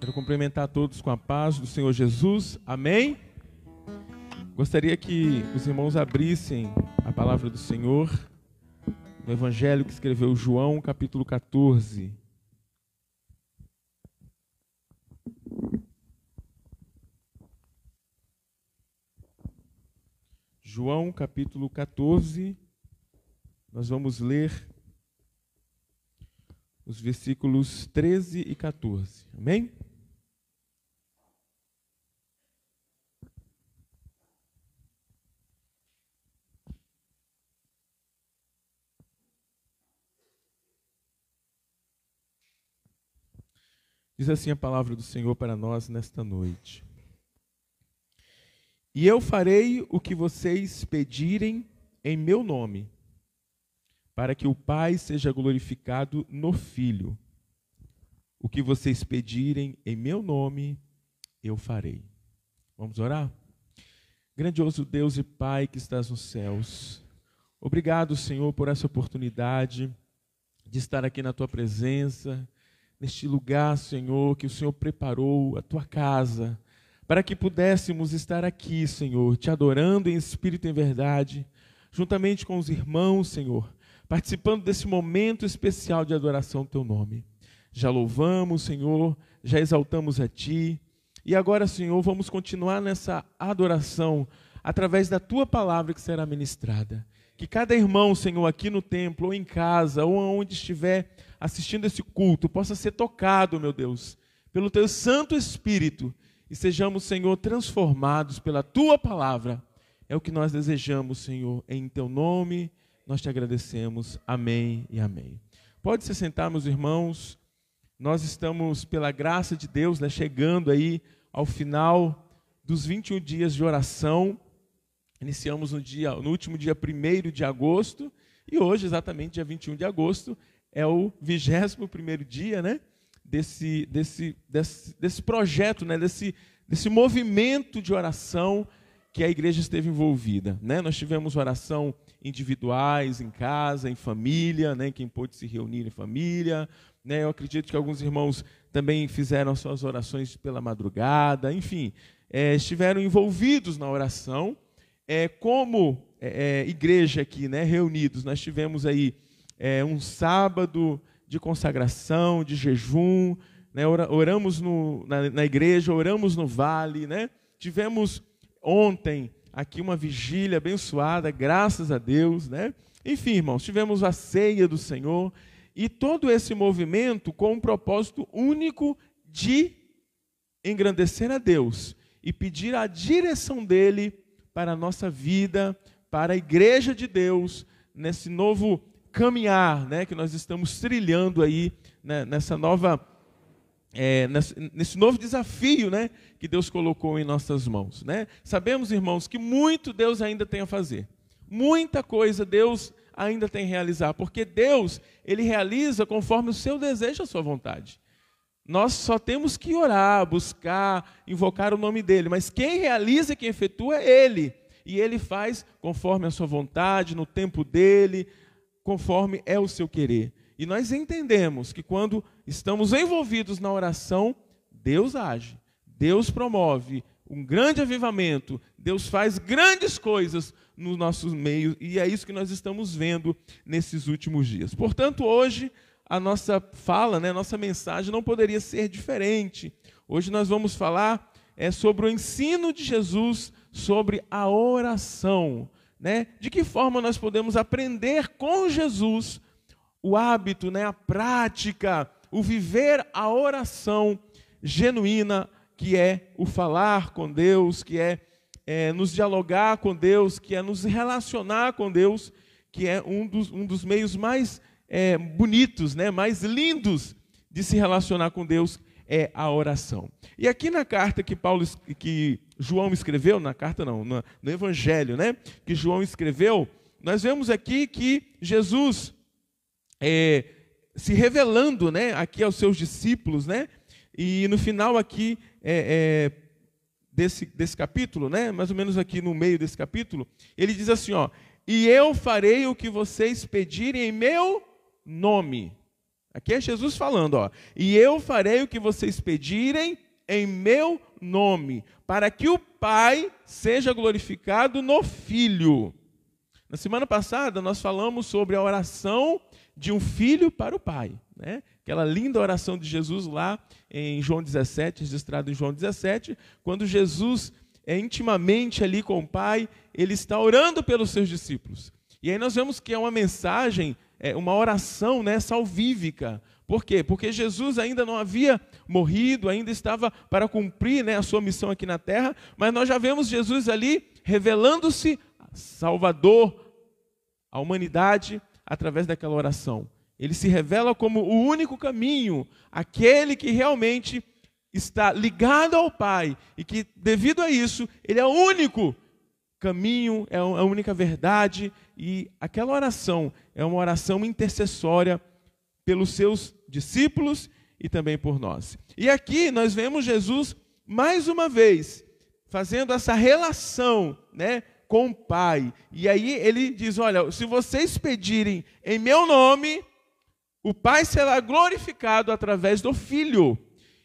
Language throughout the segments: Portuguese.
Quero cumprimentar todos com a paz do Senhor Jesus. Amém? Gostaria que os irmãos abrissem a palavra do Senhor no Evangelho que escreveu João, capítulo 14. João, capítulo 14. Nós vamos ler os versículos 13 e 14. Amém? Diz assim a palavra do Senhor para nós nesta noite. E eu farei o que vocês pedirem em meu nome, para que o Pai seja glorificado no Filho. O que vocês pedirem em meu nome, eu farei. Vamos orar? Grandioso Deus e Pai que estás nos céus, obrigado, Senhor, por essa oportunidade de estar aqui na tua presença neste lugar, Senhor, que o Senhor preparou, a tua casa, para que pudéssemos estar aqui, Senhor, te adorando em espírito e em verdade, juntamente com os irmãos, Senhor, participando desse momento especial de adoração ao teu nome. Já louvamos, Senhor, já exaltamos a ti, e agora, Senhor, vamos continuar nessa adoração através da tua palavra que será ministrada. Que cada irmão, Senhor, aqui no templo, ou em casa, ou onde estiver assistindo esse culto, possa ser tocado, meu Deus, pelo teu Santo Espírito e sejamos, Senhor, transformados pela tua palavra. É o que nós desejamos, Senhor, em teu nome, nós te agradecemos. Amém e amém. Pode se sentar, meus irmãos. Nós estamos, pela graça de Deus, né, chegando aí ao final dos 21 dias de oração. Iniciamos no, dia, no último dia 1 de agosto e hoje, exatamente dia 21 de agosto, é o 21 dia né, desse, desse, desse, desse projeto, né, desse, desse movimento de oração que a igreja esteve envolvida. Né? Nós tivemos oração individuais, em casa, em família, né? quem pôde se reunir em família. Né? Eu acredito que alguns irmãos também fizeram suas orações pela madrugada, enfim, é, estiveram envolvidos na oração é, como é, igreja aqui, né, reunidos, nós tivemos aí é, um sábado de consagração, de jejum, né, oramos no, na, na, igreja, oramos no vale, né, tivemos ontem aqui uma vigília abençoada, graças a Deus, né, enfim, irmãos, tivemos a ceia do Senhor e todo esse movimento com um propósito único de engrandecer a Deus e pedir a direção dele para a nossa vida, para a igreja de Deus, nesse novo caminhar né, que nós estamos trilhando aí, né, nessa nova, é, nesse, novo desafio né, que Deus colocou em nossas mãos. Né? Sabemos, irmãos, que muito Deus ainda tem a fazer. Muita coisa Deus ainda tem a realizar, porque Deus, Ele realiza conforme o seu desejo, a sua vontade. Nós só temos que orar, buscar, invocar o nome dele, mas quem realiza, quem efetua é ele. E ele faz conforme a sua vontade, no tempo dele, conforme é o seu querer. E nós entendemos que quando estamos envolvidos na oração, Deus age, Deus promove um grande avivamento, Deus faz grandes coisas no nosso meio, e é isso que nós estamos vendo nesses últimos dias. Portanto, hoje a nossa fala, né, a nossa mensagem não poderia ser diferente. Hoje nós vamos falar é, sobre o ensino de Jesus sobre a oração. Né? De que forma nós podemos aprender com Jesus o hábito, né, a prática, o viver a oração genuína, que é o falar com Deus, que é, é nos dialogar com Deus, que é nos relacionar com Deus, que é um dos, um dos meios mais é, bonitos, né, mais lindos de se relacionar com Deus é a oração. E aqui na carta que Paulo que João escreveu, na carta não, no, no evangelho, né, que João escreveu, nós vemos aqui que Jesus é, se revelando, né, aqui aos seus discípulos, né, e no final aqui é, é, desse, desse capítulo, né, mais ou menos aqui no meio desse capítulo, ele diz assim, ó, e eu farei o que vocês pedirem em meu nome. Aqui é Jesus falando, ó. E eu farei o que vocês pedirem em meu nome, para que o Pai seja glorificado no Filho. Na semana passada nós falamos sobre a oração de um filho para o pai, né? Aquela linda oração de Jesus lá em João 17, registrado em João 17, quando Jesus é intimamente ali com o Pai, ele está orando pelos seus discípulos. E aí nós vemos que é uma mensagem, é uma oração né, salvífica. Por quê? Porque Jesus ainda não havia morrido, ainda estava para cumprir né, a sua missão aqui na terra, mas nós já vemos Jesus ali revelando-se Salvador à humanidade através daquela oração. Ele se revela como o único caminho, aquele que realmente está ligado ao Pai e que, devido a isso, ele é o único caminho, é, a única verdade e aquela oração é uma oração intercessória pelos seus discípulos e também por nós. E aqui nós vemos Jesus mais uma vez fazendo essa relação, né, com o Pai. E aí ele diz: Olha, se vocês pedirem em meu nome, o Pai será glorificado através do Filho.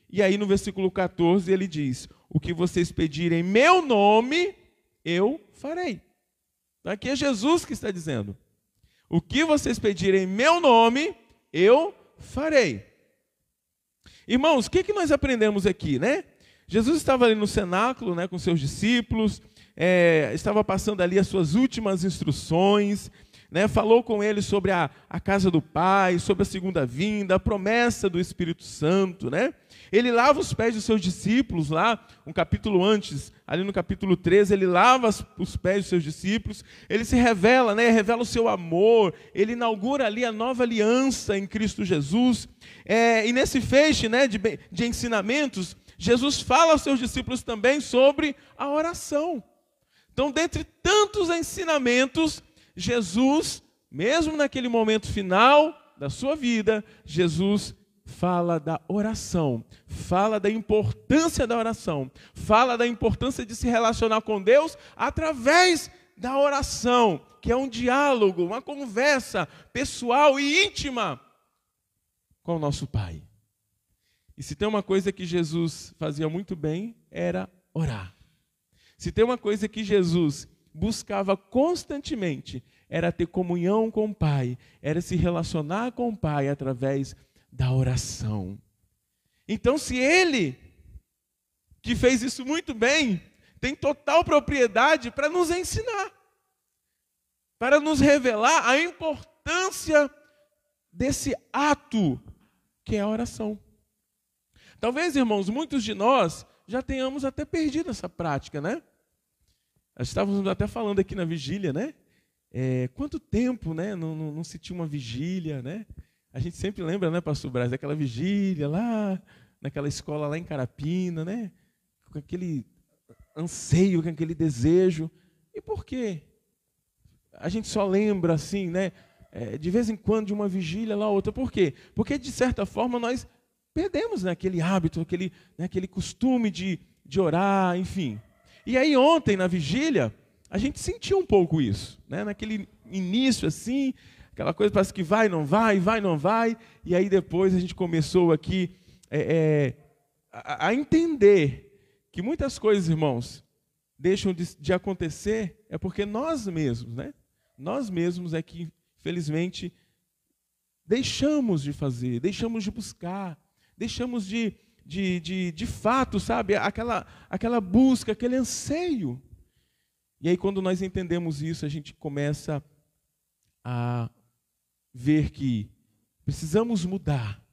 E aí no versículo 14 ele diz: O que vocês pedirem em meu nome, eu farei. Então aqui é Jesus que está dizendo: O que vocês pedirem em meu nome, eu farei. Irmãos, o que, que nós aprendemos aqui, né? Jesus estava ali no cenáculo, né, com seus discípulos, é, estava passando ali as suas últimas instruções, né, falou com ele sobre a, a casa do Pai, sobre a segunda vinda, a promessa do Espírito Santo. Né? Ele lava os pés dos seus discípulos lá, um capítulo antes, ali no capítulo 13, ele lava os pés dos seus discípulos, ele se revela, né, revela o seu amor, ele inaugura ali a nova aliança em Cristo Jesus. É, e nesse feixe né, de, de ensinamentos, Jesus fala aos seus discípulos também sobre a oração. Então, dentre tantos ensinamentos, Jesus, mesmo naquele momento final da sua vida, Jesus fala da oração, fala da importância da oração, fala da importância de se relacionar com Deus através da oração, que é um diálogo, uma conversa pessoal e íntima com o nosso Pai. E se tem uma coisa que Jesus fazia muito bem, era orar. Se tem uma coisa que Jesus buscava constantemente, era ter comunhão com o Pai, era se relacionar com o Pai através da oração. Então, se ele, que fez isso muito bem, tem total propriedade para nos ensinar, para nos revelar a importância desse ato que é a oração. Talvez, irmãos, muitos de nós já tenhamos até perdido essa prática, né? Nós estávamos até falando aqui na vigília, né? É, quanto tempo, né? Não, não, não, se tinha uma vigília, né? A gente sempre lembra, né, Pastor Braz, daquela vigília lá, naquela escola lá em Carapina, né? Com aquele anseio, com aquele desejo. E por quê? A gente só lembra assim, né? É, de vez em quando de uma vigília lá, outra. Por quê? Porque, de certa forma, nós perdemos né, aquele hábito, aquele, né, aquele costume de, de orar, enfim. E aí ontem, na vigília, a gente sentiu um pouco isso, né? naquele início assim, aquela coisa parece que vai, não vai, vai, não vai, e aí depois a gente começou aqui é, é, a, a, entender que muitas coisas, irmãos, deixam de, de acontecer é porque nós mesmos, né? Nós mesmos é que, felizmente, deixamos de fazer, deixamos de buscar, deixamos de, de, de, de fato, sabe, aquela, aquela busca, aquele anseio. E aí, quando nós entendemos isso, a gente começa a ver que precisamos mudar,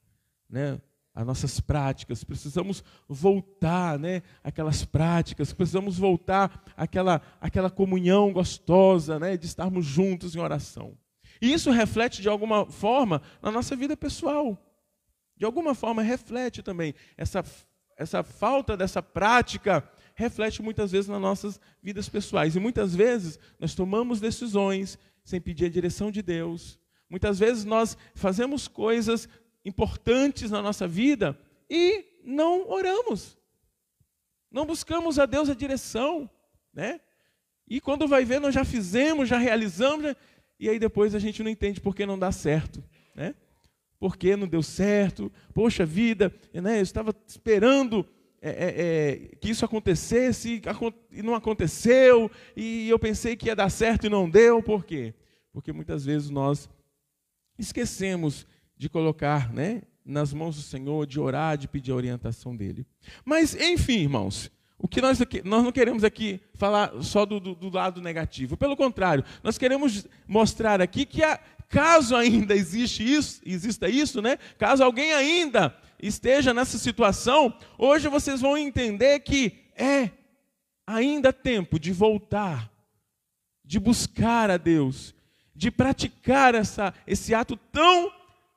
né? As nossas práticas, precisamos voltar, né? Aquelas práticas, precisamos voltar àquela, àquela comunhão gostosa, né? De estarmos juntos em oração. E isso reflete de alguma forma na nossa vida pessoal de alguma forma reflete também. Essa, essa falta dessa prática reflete muitas vezes nas nossas vidas pessoais. E muitas vezes nós tomamos decisões sem pedir a direção de Deus. Muitas vezes nós fazemos coisas importantes na nossa vida e não oramos. Não buscamos a Deus a direção, né? E quando vai ver, nós já fizemos, já realizamos, e aí depois a gente não entende por que não dá certo, né? por que não deu certo, poxa vida, né, eu estava esperando é, é, é, que isso acontecesse e não aconteceu, e eu pensei que ia dar certo e não deu, por quê? Porque muitas vezes nós esquecemos de colocar né, nas mãos do Senhor, de orar, de pedir a orientação dele. Mas, enfim, irmãos, o que nós, nós não queremos aqui falar só do, do, do, lado negativo. Pelo contrário, nós queremos mostrar aqui que caso ainda existe isso, exista isso, né? Caso alguém ainda esteja nessa situação, hoje vocês vão entender que é ainda tempo de voltar, de buscar a Deus, de praticar essa, esse ato tão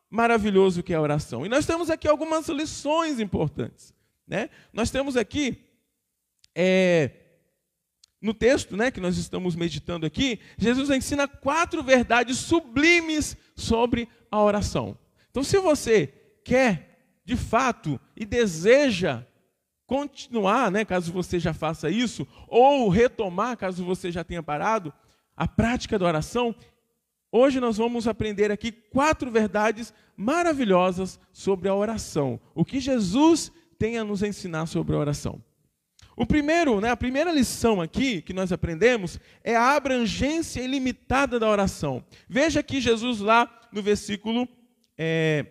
maravilhoso que é a oração. E nós temos aqui algumas lições importantes. Né? Nós temos aqui, é, no texto né, que nós estamos meditando aqui, Jesus ensina quatro verdades sublimes sobre a oração. Então, se você quer, de fato, e deseja continuar, né, caso você já faça isso, ou retomar, caso você já tenha parado, a prática da oração, Hoje nós vamos aprender aqui quatro verdades maravilhosas sobre a oração. O que Jesus tem a nos ensinar sobre a oração. O primeiro, né, a primeira lição aqui que nós aprendemos é a abrangência ilimitada da oração. Veja que Jesus lá no versículo é,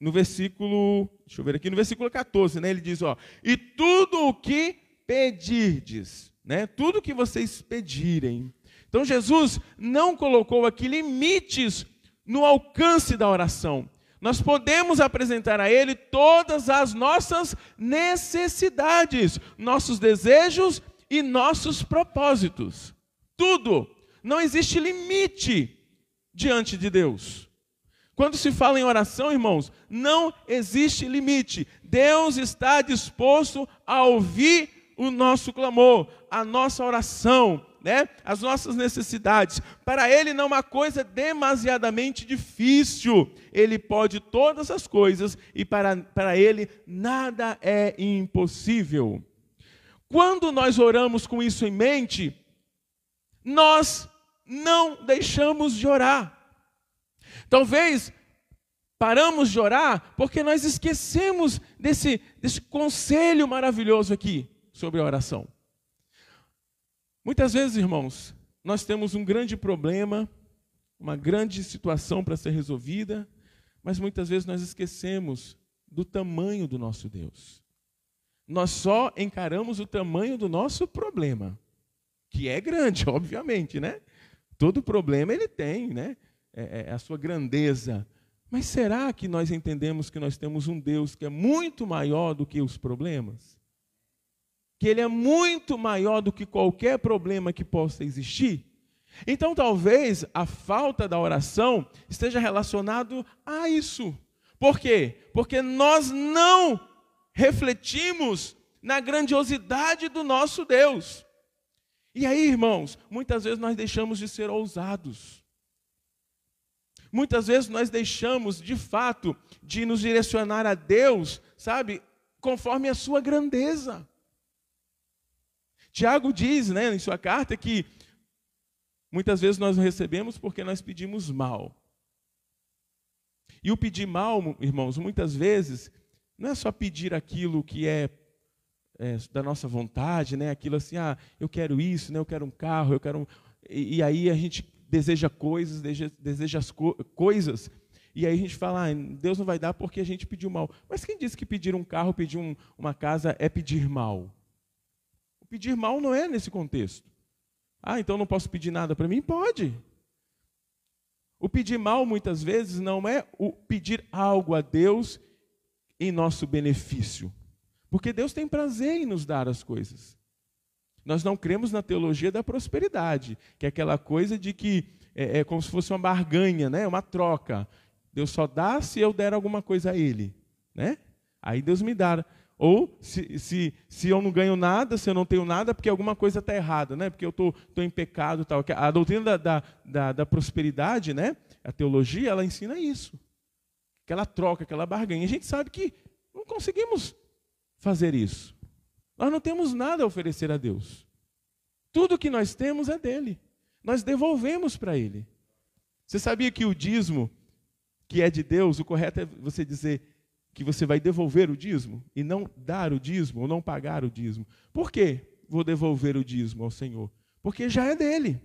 no versículo, deixa eu ver aqui, no versículo 14, né, ele diz, ó, e tudo o que pedirdes, né, tudo que vocês pedirem, então Jesus não colocou aqui limites no alcance da oração. Nós podemos apresentar a Ele todas as nossas necessidades, nossos desejos e nossos propósitos. Tudo. Não existe limite diante de Deus. Quando se fala em oração, irmãos, não existe limite. Deus está disposto a ouvir o nosso clamor, a nossa oração, né, as nossas necessidades. Para Ele não é uma coisa demasiadamente difícil. Ele pode todas as coisas e para, para Ele nada é impossível. Quando nós oramos com isso em mente, nós não deixamos de orar. Talvez paramos de orar porque nós esquecemos desse, desse conselho maravilhoso aqui sobre a oração. Muitas vezes, irmãos, nós temos um grande problema, uma grande situação para ser resolvida, mas muitas vezes nós esquecemos do tamanho do nosso Deus. Nós só encaramos o tamanho do nosso problema, que é grande, obviamente, né? Todo problema ele tem, né? É, é a sua grandeza. Mas será que nós entendemos que nós temos um Deus que é muito maior do que os problemas? Que ele é muito maior do que qualquer problema que possa existir. Então, talvez a falta da oração esteja relacionado a isso. Por quê? Porque nós não refletimos na grandiosidade do nosso Deus. E aí, irmãos, muitas vezes nós deixamos de ser ousados. Muitas vezes nós deixamos, de fato, de nos direcionar a Deus, sabe, conforme a sua grandeza. Tiago diz né, em sua carta que muitas vezes nós recebemos porque nós pedimos mal. E o pedir mal, irmãos, muitas vezes, não é só pedir aquilo que é, é da nossa vontade, né? aquilo assim, ah, eu quero isso, né? eu quero um carro, eu quero um... e, e aí a gente deseja coisas, deseja, deseja as co coisas, e aí a gente fala, ah, Deus não vai dar porque a gente pediu mal. Mas quem disse que pedir um carro, pedir um, uma casa é pedir mal? Pedir mal não é nesse contexto. Ah, então não posso pedir nada para mim? Pode. O pedir mal, muitas vezes, não é o pedir algo a Deus em nosso benefício. Porque Deus tem prazer em nos dar as coisas. Nós não cremos na teologia da prosperidade, que é aquela coisa de que é, é como se fosse uma barganha, né? uma troca. Deus só dá se eu der alguma coisa a Ele. Né? Aí Deus me dá. Ou se, se, se eu não ganho nada, se eu não tenho nada, porque alguma coisa está errada, né? porque eu estou em pecado. Tal. A doutrina da, da, da, da, prosperidade, né? a teologia, ela ensina isso. Aquela troca, aquela barganha. A gente sabe que não conseguimos fazer isso. Nós não temos nada a oferecer a Deus. Tudo que nós temos é dele. Nós devolvemos para ele. Você sabia que o dízimo que é de Deus, o correto é você dizer que você vai devolver o dízimo e não dar o dízimo ou não pagar o dízimo. Por quê? Vou devolver o dízimo ao Senhor. Porque já é dele.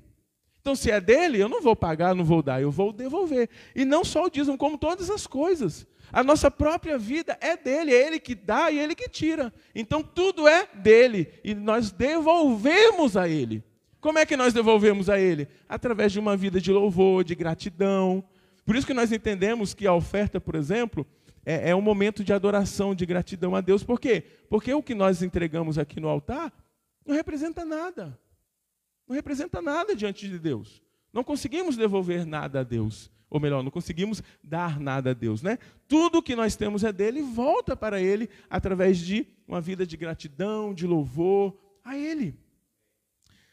Então, se é dele, eu não vou pagar, não vou dar, eu vou devolver. E não só o dízimo, como todas as coisas. A nossa própria vida é dele, é ele que dá e ele que tira. Então, tudo é dele e nós devolvemos a ele. Como é que nós devolvemos a ele? Através de uma vida de louvor, de gratidão. Por isso que nós entendemos que a oferta, por exemplo, é, é um momento de adoração, de gratidão a Deus. Por quê? Porque o que nós entregamos aqui no altar não representa nada. Não representa nada diante de Deus. Não conseguimos devolver nada a Deus. Ou melhor, não conseguimos dar nada a Deus, né? Tudo que nós temos é dele e volta para ele através de uma vida de gratidão, de louvor a ele.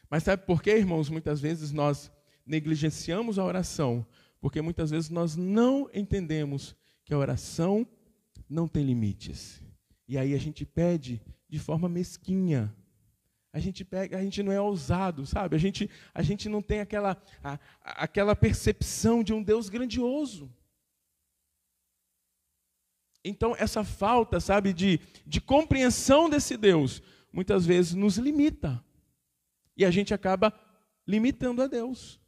Mas sabe por quê, irmãos? Muitas vezes nós negligenciamos a oração, porque muitas vezes nós não entendemos que a oração não tem limites. E aí a gente pede de forma mesquinha, a gente pega, a gente não é ousado, sabe? A gente, a gente não tem aquela, a, aquela percepção de um Deus grandioso. Então, essa falta, sabe, de, de compreensão desse Deus, muitas vezes nos limita. E a gente acaba limitando a Deus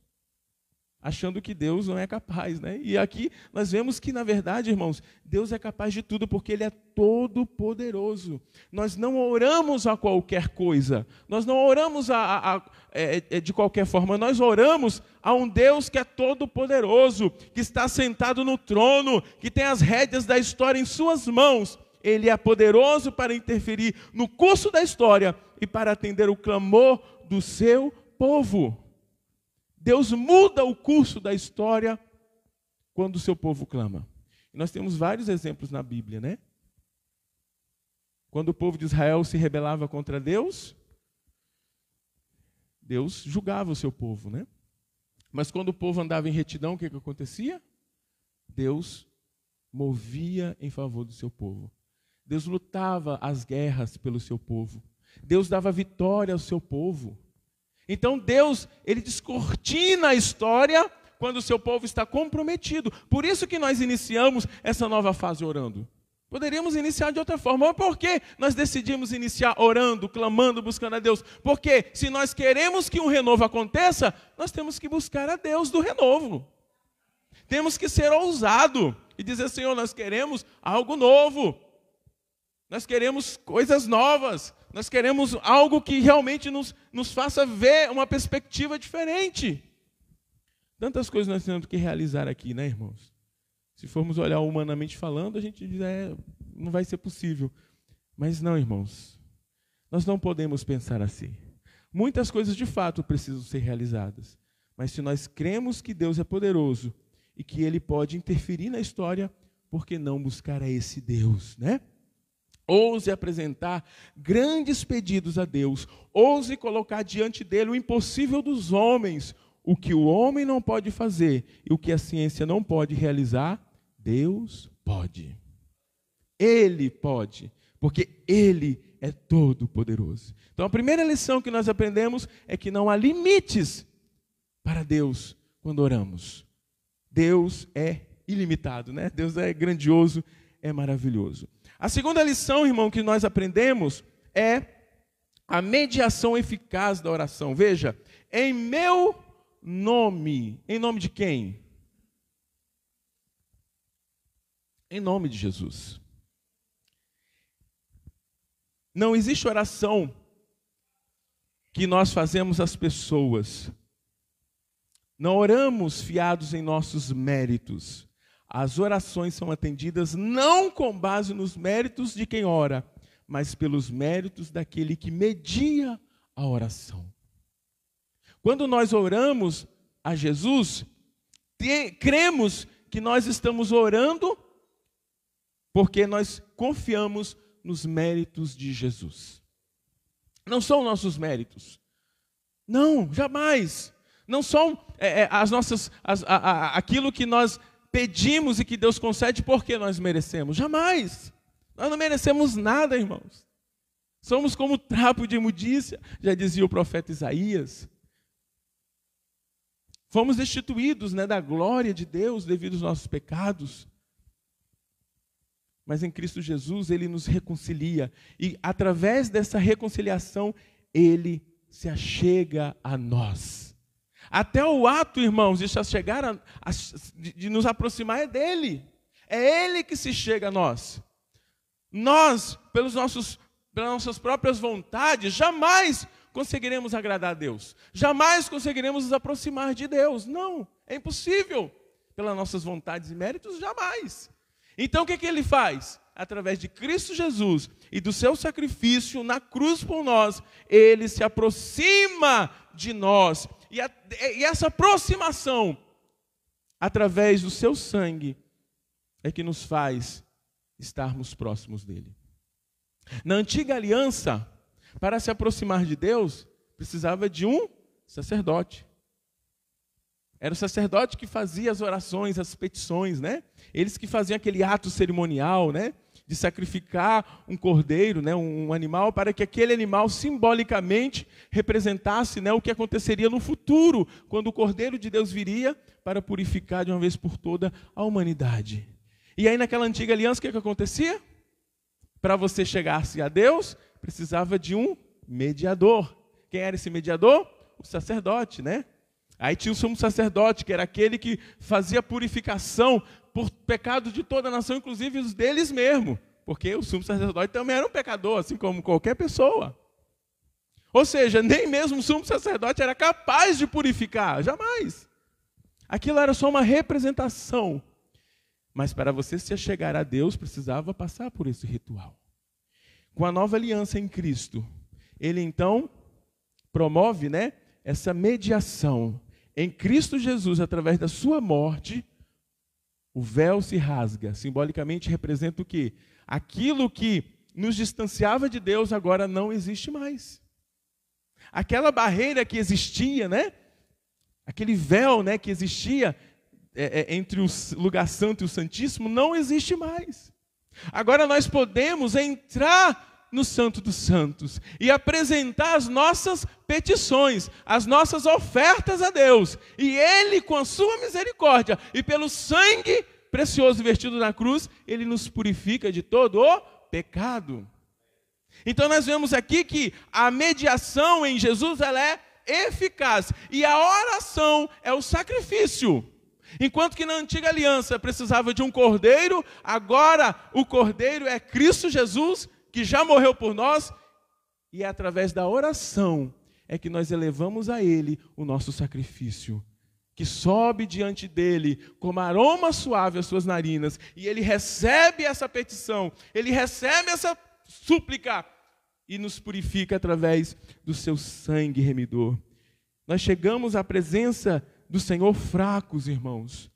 achando que Deus não é capaz, né? E aqui nós vemos que, na verdade, irmãos, Deus é capaz de tudo porque Ele é todo poderoso. Nós não oramos a qualquer coisa, nós não oramos a, a, a é, é, de qualquer forma, nós oramos a um Deus que é todo poderoso, que está sentado no trono, que tem as rédeas da história em Suas mãos. Ele é poderoso para interferir no curso da história e para atender o clamor do seu povo. Deus muda o curso da história quando o seu povo clama. Nós temos vários exemplos na Bíblia, né? Quando o povo de Israel se rebelava contra Deus, Deus julgava o seu povo, né? Mas quando o povo andava em retidão, o que, que acontecia? Deus movia em favor do seu povo. Deus lutava as guerras pelo seu povo. Deus dava vitória ao seu povo. Então Deus, ele descortina a história quando o seu povo está comprometido. Por isso que nós iniciamos essa nova fase orando. Poderíamos iniciar de outra forma, mas por que nós decidimos iniciar orando, clamando, buscando a Deus? Porque se nós queremos que um renovo aconteça, nós temos que buscar a Deus do renovo. Temos que ser ousado e dizer, Senhor, nós queremos algo novo. Nós queremos coisas novas. Nós queremos algo que realmente nos, nos faça ver uma perspectiva diferente. Tantas coisas nós temos que realizar aqui, né, irmãos? Se formos olhar humanamente falando, a gente diz, é, não vai ser possível. Mas não, irmãos. Nós não podemos pensar assim. Muitas coisas de fato precisam ser realizadas. Mas se nós cremos que Deus é poderoso e que Ele pode interferir na história, por que não buscar a esse Deus, né? Ouse apresentar grandes pedidos a Deus. Ouse colocar diante dele o impossível dos homens. O que o homem não pode fazer e o que a ciência não pode realizar, Deus pode. Ele pode, porque Ele é todo poderoso. Então a primeira lição que nós aprendemos é que não há limites para Deus quando oramos. Deus é ilimitado, né? Deus é grandioso, é maravilhoso. A segunda lição, irmão, que nós aprendemos é a mediação eficaz da oração. Veja, em meu nome, em nome de quem? Em nome de Jesus. Não existe oração que nós fazemos às pessoas. Não oramos fiados em nossos méritos. As orações são atendidas não com base nos méritos de quem ora, mas pelos méritos daquele que media a oração. Quando nós oramos a Jesus, cremos que nós estamos orando porque nós confiamos nos méritos de Jesus. Não são nossos méritos. Não, jamais. Não são é, é, as nossas, as, a, a, aquilo que nós pedimos e que Deus concede porque nós merecemos. Jamais. Nós não merecemos nada, irmãos. Somos como trapo de imundícia, já dizia o profeta Isaías. Fomos destituídos né, da glória de Deus devido aos nossos pecados. Mas em Cristo Jesus ele nos reconcilia. E através dessa reconciliação, ele se achega a nós. Até o ato, irmãos, de chegar a, a, de, de nos aproximar é dele. É ele que se chega a nós. Nós, pelos nossos, pelas nossas próprias vontades, jamais conseguiremos agradar a Deus. Jamais conseguiremos nos aproximar de Deus. Não, é impossível. Pelas nossas vontades e méritos, jamais. Então o que, que ele faz? Através de Cristo Jesus e do seu sacrifício na cruz por nós, ele se aproxima de nós. E, a, e essa aproximação, através do seu sangue, é que nos faz estarmos próximos dele. Na antiga aliança, para se aproximar de Deus, precisava de um sacerdote. Era o sacerdote que fazia as orações, as petições, né? Eles que faziam aquele ato cerimonial, né? De sacrificar um cordeiro, né? um animal, para que aquele animal simbolicamente representasse né? o que aconteceria no futuro, quando o cordeiro de Deus viria para purificar de uma vez por toda a humanidade. E aí, naquela antiga aliança, o que, que acontecia? Para você chegar-se a Deus, precisava de um mediador. Quem era esse mediador? O sacerdote, né? Aí tinha o sumo sacerdote, que era aquele que fazia purificação por pecado de toda a nação, inclusive os deles mesmo. Porque o sumo sacerdote também era um pecador, assim como qualquer pessoa. Ou seja, nem mesmo o sumo sacerdote era capaz de purificar, jamais. Aquilo era só uma representação. Mas para você se chegar a Deus, precisava passar por esse ritual com a nova aliança em Cristo, ele então promove, né, essa mediação em Cristo Jesus através da sua morte, o véu se rasga, simbolicamente representa o que? Aquilo que nos distanciava de Deus agora não existe mais. Aquela barreira que existia, né? Aquele véu, né, que existia é, é, entre o lugar santo e o santíssimo não existe mais. Agora nós podemos entrar no Santo dos Santos e apresentar as nossas petições, as nossas ofertas a Deus. E Ele, com a sua misericórdia e pelo sangue precioso vertido na cruz, Ele nos purifica de todo o pecado. Então nós vemos aqui que a mediação em Jesus ela é eficaz e a oração é o sacrifício. Enquanto que na antiga aliança precisava de um cordeiro, agora o cordeiro é Cristo Jesus, que já morreu por nós, e é através da oração é que nós elevamos a Ele o nosso sacrifício, que sobe diante dele como aroma suave às suas narinas, e ele recebe essa petição, ele recebe essa súplica e nos purifica através do seu sangue remidor. Nós chegamos à presença do Senhor fracos, irmãos,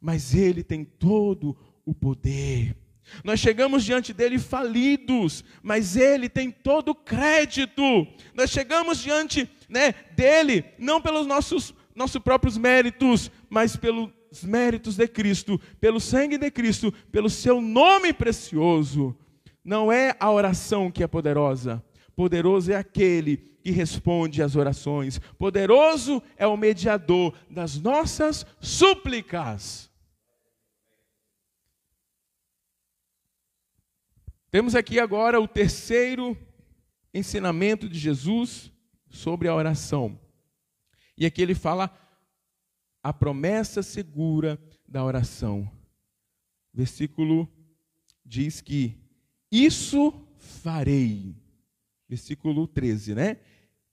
mas Ele tem todo o poder. Nós chegamos diante dele falidos, mas ele tem todo o crédito. Nós chegamos diante né, dele não pelos nossos, nossos próprios méritos, mas pelos méritos de Cristo, pelo sangue de Cristo, pelo seu nome precioso. Não é a oração que é poderosa, Poderoso é aquele que responde às orações. Poderoso é o mediador das nossas súplicas. Temos aqui agora o terceiro ensinamento de Jesus sobre a oração. E aqui ele fala a promessa segura da oração. Versículo diz que isso farei versículo 13, né?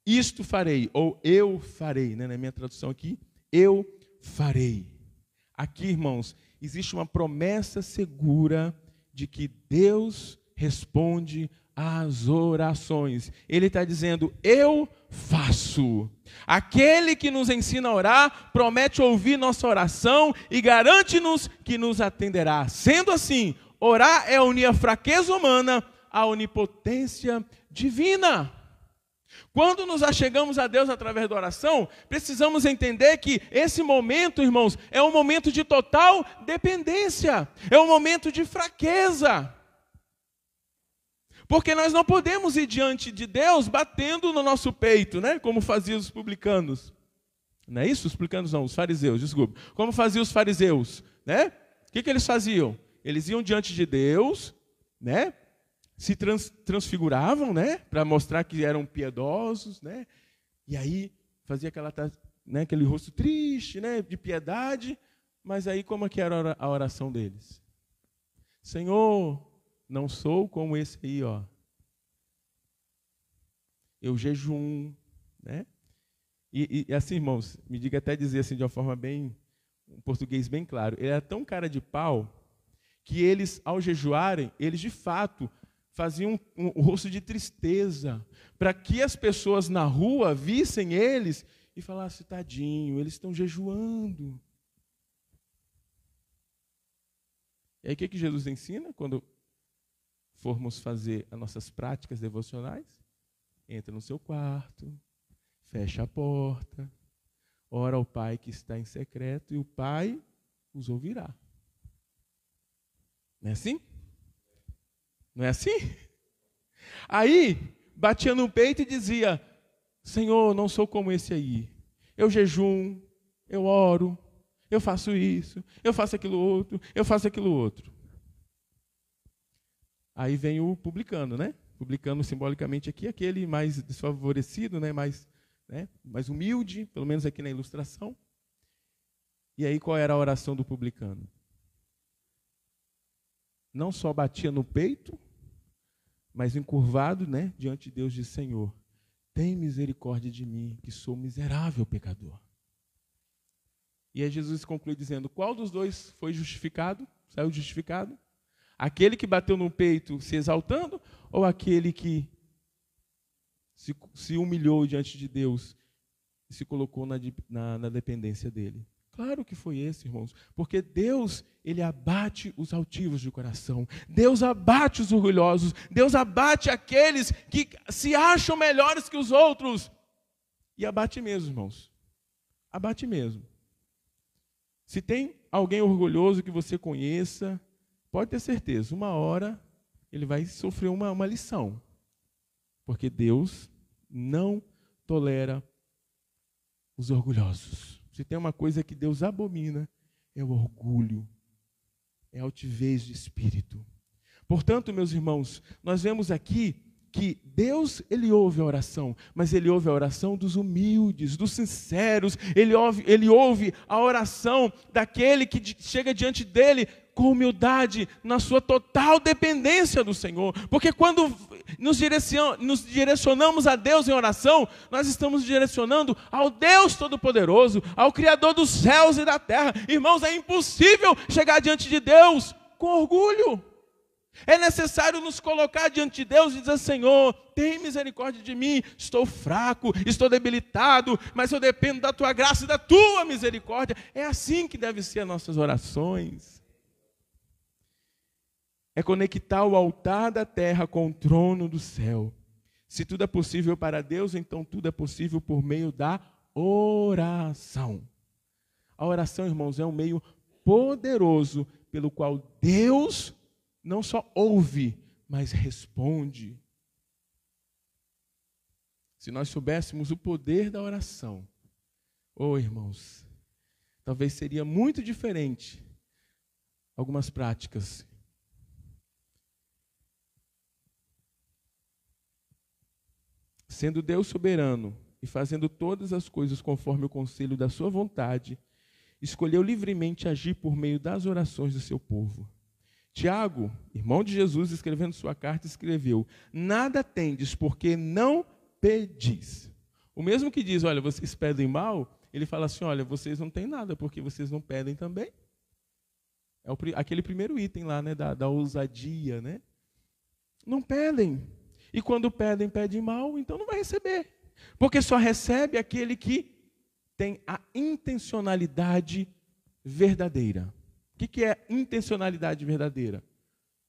Isto farei, ou eu farei, né? na minha tradução aqui, eu farei. Aqui, irmãos, existe uma promessa segura de que Deus responde às orações. Ele está dizendo, eu faço. Aquele que nos ensina a orar promete ouvir nossa oração e garante-nos que nos atenderá. Sendo assim, orar é unir a fraqueza humana à onipotência divina. Quando nos achegamos a Deus através da oração, precisamos entender que esse momento, irmãos, é um momento de total dependência, é um momento de fraqueza. Porque nós não podemos ir diante de Deus batendo no nosso peito, né? Como faziam os publicanos. Não é isso? Os publicanos não, os fariseus, desculpa. Como faziam os fariseus, né? O que, que eles faziam? Eles iam diante de Deus, né? Se trans, transfiguravam, né? Para mostrar que eram piedosos, né? E aí fazia aquela, né, aquele rosto triste, né? De piedade. Mas aí como é que era a oração deles? Senhor, não sou como esse aí, ó. Eu jejum, né? E, e, assim, irmãos, me diga até dizer assim de uma forma bem, um português bem claro. Ele era tão cara de pau que eles, ao jejuarem, eles de fato faziam um, um, um rosto de tristeza, para que as pessoas na rua vissem eles e falassem, tadinho, eles estão jejuando. E aí o que, que Jesus ensina quando formos fazer as nossas práticas devocionais? Entra no seu quarto, fecha a porta, ora ao Pai que está em secreto e o Pai os ouvirá. Não é assim? Não é assim? Aí, batia no peito e dizia: Senhor, não sou como esse aí. Eu jejum, eu oro, eu faço isso, eu faço aquilo outro, eu faço aquilo outro. Aí vem o publicano, né? Publicano simbolicamente aqui, aquele mais desfavorecido, né? mais, né? mais humilde, pelo menos aqui na ilustração. E aí qual era a oração do publicano? Não só batia no peito, mas encurvado né? diante de Deus, disse: Senhor, tem misericórdia de mim, que sou miserável pecador. E aí Jesus conclui dizendo: qual dos dois foi justificado? Saiu justificado? Aquele que bateu no peito se exaltando ou aquele que se, se humilhou diante de Deus e se colocou na, na, na dependência dele? Claro que foi esse, irmãos, porque Deus, ele abate os altivos de coração. Deus abate os orgulhosos. Deus abate aqueles que se acham melhores que os outros. E abate mesmo, irmãos. Abate mesmo. Se tem alguém orgulhoso que você conheça, pode ter certeza, uma hora ele vai sofrer uma, uma lição. Porque Deus não tolera os orgulhosos. Se tem uma coisa que Deus abomina, é o orgulho, é a altivez de espírito. Portanto, meus irmãos, nós vemos aqui que Deus, ele ouve a oração, mas ele ouve a oração dos humildes, dos sinceros, ele ouve, ele ouve a oração daquele que chega diante dele com humildade, na sua total dependência do Senhor. Porque quando nos, nos direcionamos a Deus em oração, nós estamos direcionando ao Deus Todo-Poderoso, ao Criador dos céus e da terra. Irmãos, é impossível chegar diante de Deus com orgulho. É necessário nos colocar diante de Deus e dizer: Senhor, tem misericórdia de mim, estou fraco, estou debilitado, mas eu dependo da tua graça e da tua misericórdia. É assim que devem ser as nossas orações. É conectar o altar da terra com o trono do céu. Se tudo é possível para Deus, então tudo é possível por meio da oração. A oração, irmãos, é um meio poderoso pelo qual Deus não só ouve, mas responde. Se nós soubéssemos o poder da oração, oh irmãos, talvez seria muito diferente algumas práticas. Sendo Deus soberano e fazendo todas as coisas conforme o conselho da sua vontade, escolheu livremente agir por meio das orações do seu povo. Tiago, irmão de Jesus, escrevendo sua carta, escreveu: Nada tendes porque não pedis. O mesmo que diz, olha, vocês pedem mal, ele fala assim: olha, vocês não têm nada porque vocês não pedem também. É aquele primeiro item lá, né, da, da ousadia, né? Não pedem. E quando pedem, pedem mal, então não vai receber. Porque só recebe aquele que tem a intencionalidade verdadeira que, que é intencionalidade verdadeira?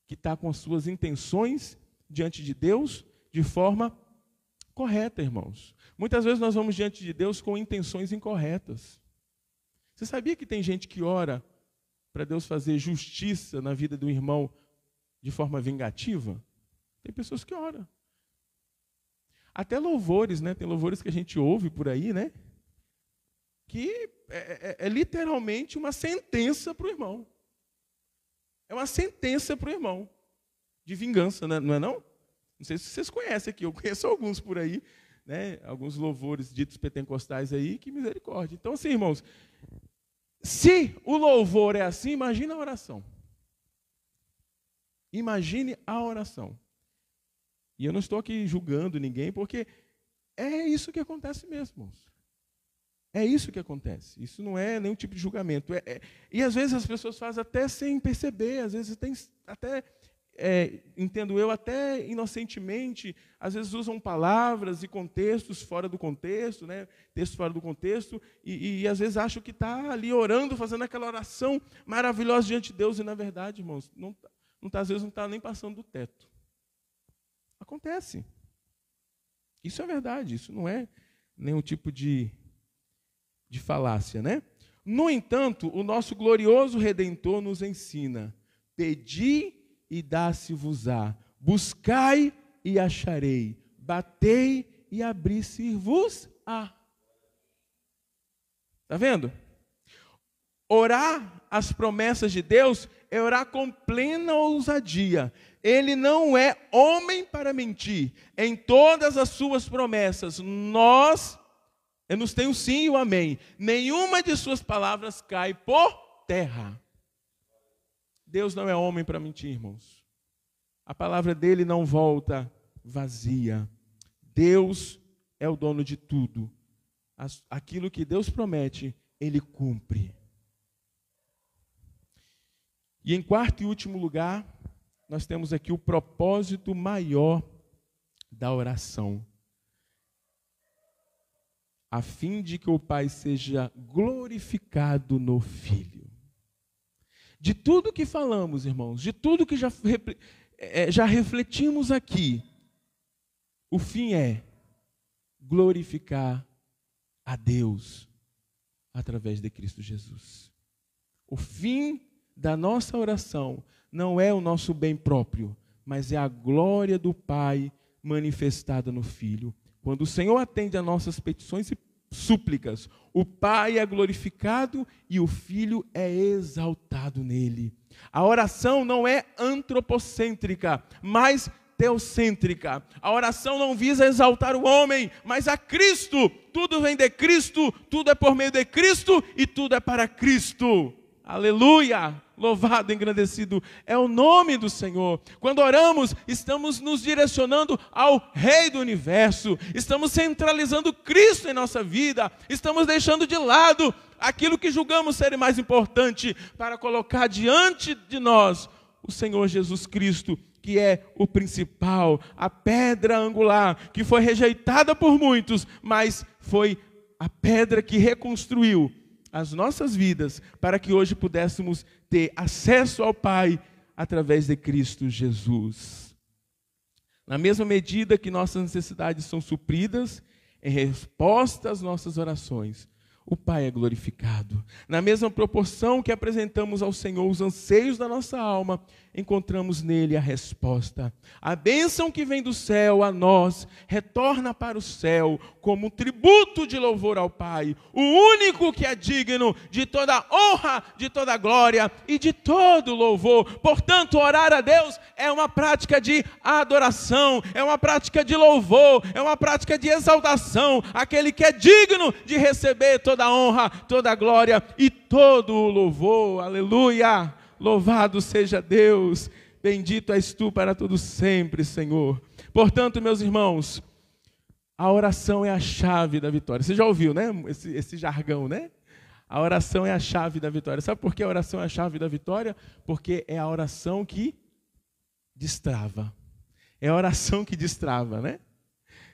Que está com as suas intenções diante de Deus de forma correta, irmãos. Muitas vezes nós vamos diante de Deus com intenções incorretas. Você sabia que tem gente que ora para Deus fazer justiça na vida do irmão de forma vingativa? Tem pessoas que oram. Até louvores, né? Tem louvores que a gente ouve por aí, né? que é, é, é literalmente uma sentença para o irmão. É uma sentença para o irmão. De vingança, né? não é não? Não sei se vocês conhecem aqui, eu conheço alguns por aí, né? alguns louvores ditos pentecostais aí, que misericórdia. Então, assim, irmãos, se o louvor é assim, imagina a oração. Imagine a oração. E eu não estou aqui julgando ninguém, porque é isso que acontece mesmo. É isso que acontece. Isso não é nenhum tipo de julgamento. É, é, e às vezes as pessoas fazem até sem perceber, às vezes tem até, é, entendo eu, até inocentemente, às vezes usam palavras e contextos fora do contexto, né? textos fora do contexto, e, e, e às vezes acham que está ali orando, fazendo aquela oração maravilhosa diante de Deus, e na verdade, irmãos, não, não tá, às vezes não está nem passando do teto. Acontece. Isso é verdade, isso não é nenhum tipo de de falácia, né? No entanto, o nosso glorioso redentor nos ensina: pedi e dá-se-vos-á, buscai e acharei, batei e abri-se-vos-á. Está vendo? Orar as promessas de Deus é orar com plena ousadia. Ele não é homem para mentir. Em todas as suas promessas, nós nos tenho sim e o amém. Nenhuma de suas palavras cai por terra. Deus não é homem para mentir, irmãos. A palavra dele não volta vazia. Deus é o dono de tudo. Aquilo que Deus promete, ele cumpre. E em quarto e último lugar, nós temos aqui o propósito maior da oração a fim de que o Pai seja glorificado no Filho. De tudo que falamos, irmãos, de tudo que já, é, já refletimos aqui, o fim é glorificar a Deus através de Cristo Jesus. O fim da nossa oração não é o nosso bem próprio, mas é a glória do Pai manifestada no Filho. Quando o Senhor atende a nossas petições e súplicas, o Pai é glorificado e o Filho é exaltado nele. A oração não é antropocêntrica, mas teocêntrica. A oração não visa exaltar o homem, mas a Cristo. Tudo vem de Cristo, tudo é por meio de Cristo e tudo é para Cristo. Aleluia! Louvado, engrandecido é o nome do Senhor. Quando oramos, estamos nos direcionando ao Rei do universo, estamos centralizando Cristo em nossa vida, estamos deixando de lado aquilo que julgamos ser mais importante para colocar diante de nós o Senhor Jesus Cristo, que é o principal, a pedra angular, que foi rejeitada por muitos, mas foi a pedra que reconstruiu as nossas vidas para que hoje pudéssemos ter acesso ao Pai através de Cristo Jesus. Na mesma medida que nossas necessidades são supridas, em resposta às nossas orações, o Pai é glorificado. Na mesma proporção que apresentamos ao Senhor os anseios da nossa alma, encontramos nele a resposta. A bênção que vem do céu a nós retorna para o céu como um tributo de louvor ao Pai, o único que é digno de toda honra, de toda glória e de todo louvor. Portanto, orar a Deus é uma prática de adoração, é uma prática de louvor, é uma prática de exaltação. Aquele que é digno de receber toda honra, toda glória e todo o louvor. Aleluia! Louvado seja Deus, bendito és tu para todo sempre, Senhor. Portanto, meus irmãos, a oração é a chave da vitória. Você já ouviu, né? Esse, esse jargão, né? A oração é a chave da vitória. Sabe por que a oração é a chave da vitória? Porque é a oração que destrava. É a oração que destrava, né?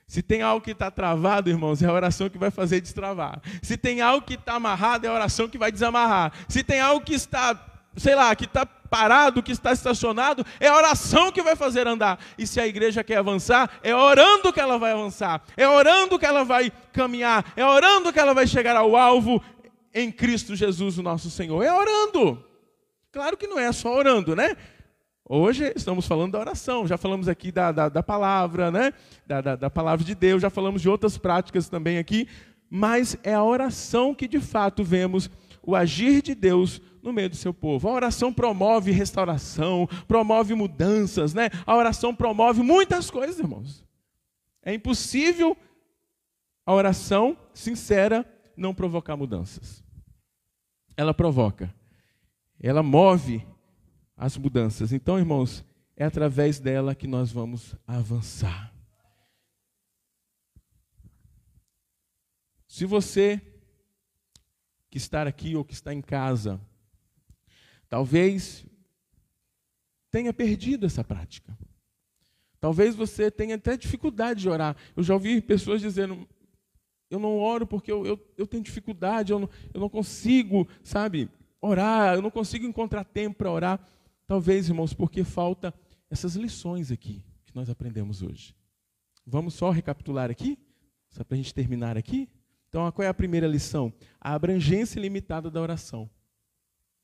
Se tem algo que está travado, irmãos, é a oração que vai fazer destravar. Se tem algo que está amarrado, é a oração que vai desamarrar. Se tem algo que está sei lá, que está parado, que está estacionado, é a oração que vai fazer andar. E se a igreja quer avançar, é orando que ela vai avançar, é orando que ela vai caminhar, é orando que ela vai chegar ao alvo em Cristo Jesus, o nosso Senhor. É orando. Claro que não é só orando, né? Hoje estamos falando da oração, já falamos aqui da, da, da palavra, né? Da, da, da palavra de Deus, já falamos de outras práticas também aqui, mas é a oração que de fato vemos o agir de Deus no meio do seu povo. A oração promove restauração, promove mudanças, né? A oração promove muitas coisas, irmãos. É impossível a oração sincera não provocar mudanças. Ela provoca. Ela move as mudanças. Então, irmãos, é através dela que nós vamos avançar. Se você que está aqui ou que está em casa, talvez tenha perdido essa prática. Talvez você tenha até dificuldade de orar. Eu já ouvi pessoas dizendo: eu não oro porque eu, eu, eu tenho dificuldade, eu não, eu não consigo, sabe, orar, eu não consigo encontrar tempo para orar. Talvez, irmãos, porque falta essas lições aqui que nós aprendemos hoje. Vamos só recapitular aqui, só para a gente terminar aqui. Então, qual é a primeira lição? A abrangência limitada da oração.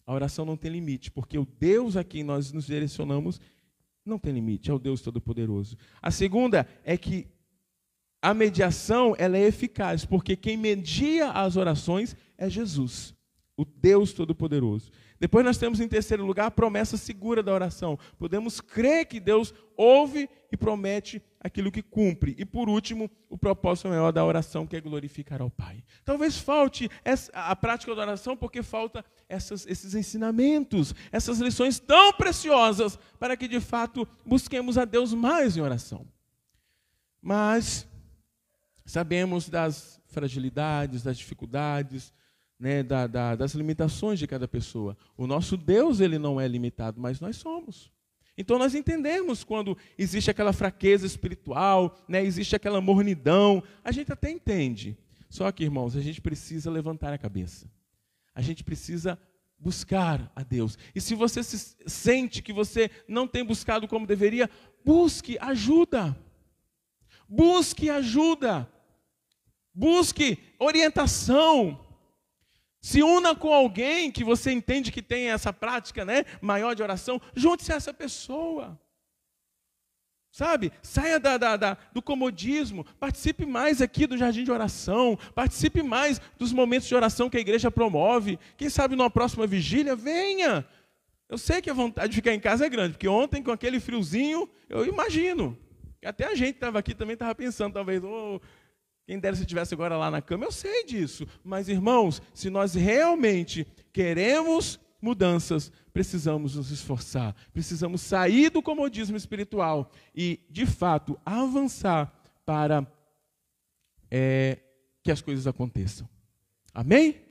A oração não tem limite, porque o Deus a quem nós nos direcionamos não tem limite, é o Deus Todo-Poderoso. A segunda é que a mediação ela é eficaz, porque quem media as orações é Jesus, o Deus Todo-Poderoso. Depois nós temos em terceiro lugar a promessa segura da oração. Podemos crer que Deus ouve e promete aquilo que cumpre. E por último, o propósito maior da oração, que é glorificar ao Pai. Talvez falte a prática da oração porque falta essas, esses ensinamentos, essas lições tão preciosas para que de fato busquemos a Deus mais em oração. Mas sabemos das fragilidades, das dificuldades, né, da, da, das limitações de cada pessoa. O nosso Deus ele não é limitado, mas nós somos. Então nós entendemos quando existe aquela fraqueza espiritual, né, existe aquela mornidão, a gente até entende. Só que, irmãos, a gente precisa levantar a cabeça. A gente precisa buscar a Deus. E se você se sente que você não tem buscado como deveria, busque ajuda. Busque ajuda. Busque orientação. Se una com alguém que você entende que tem essa prática né, maior de oração, junte-se a essa pessoa. Sabe? Saia da, da, da, do comodismo, participe mais aqui do jardim de oração, participe mais dos momentos de oração que a igreja promove. Quem sabe numa próxima vigília, venha. Eu sei que a vontade de ficar em casa é grande, porque ontem, com aquele friozinho, eu imagino. Até a gente estava aqui também estava pensando, talvez, oh, quem dera se estivesse agora lá na cama, eu sei disso. Mas, irmãos, se nós realmente queremos mudanças, precisamos nos esforçar, precisamos sair do comodismo espiritual e, de fato, avançar para é, que as coisas aconteçam. Amém?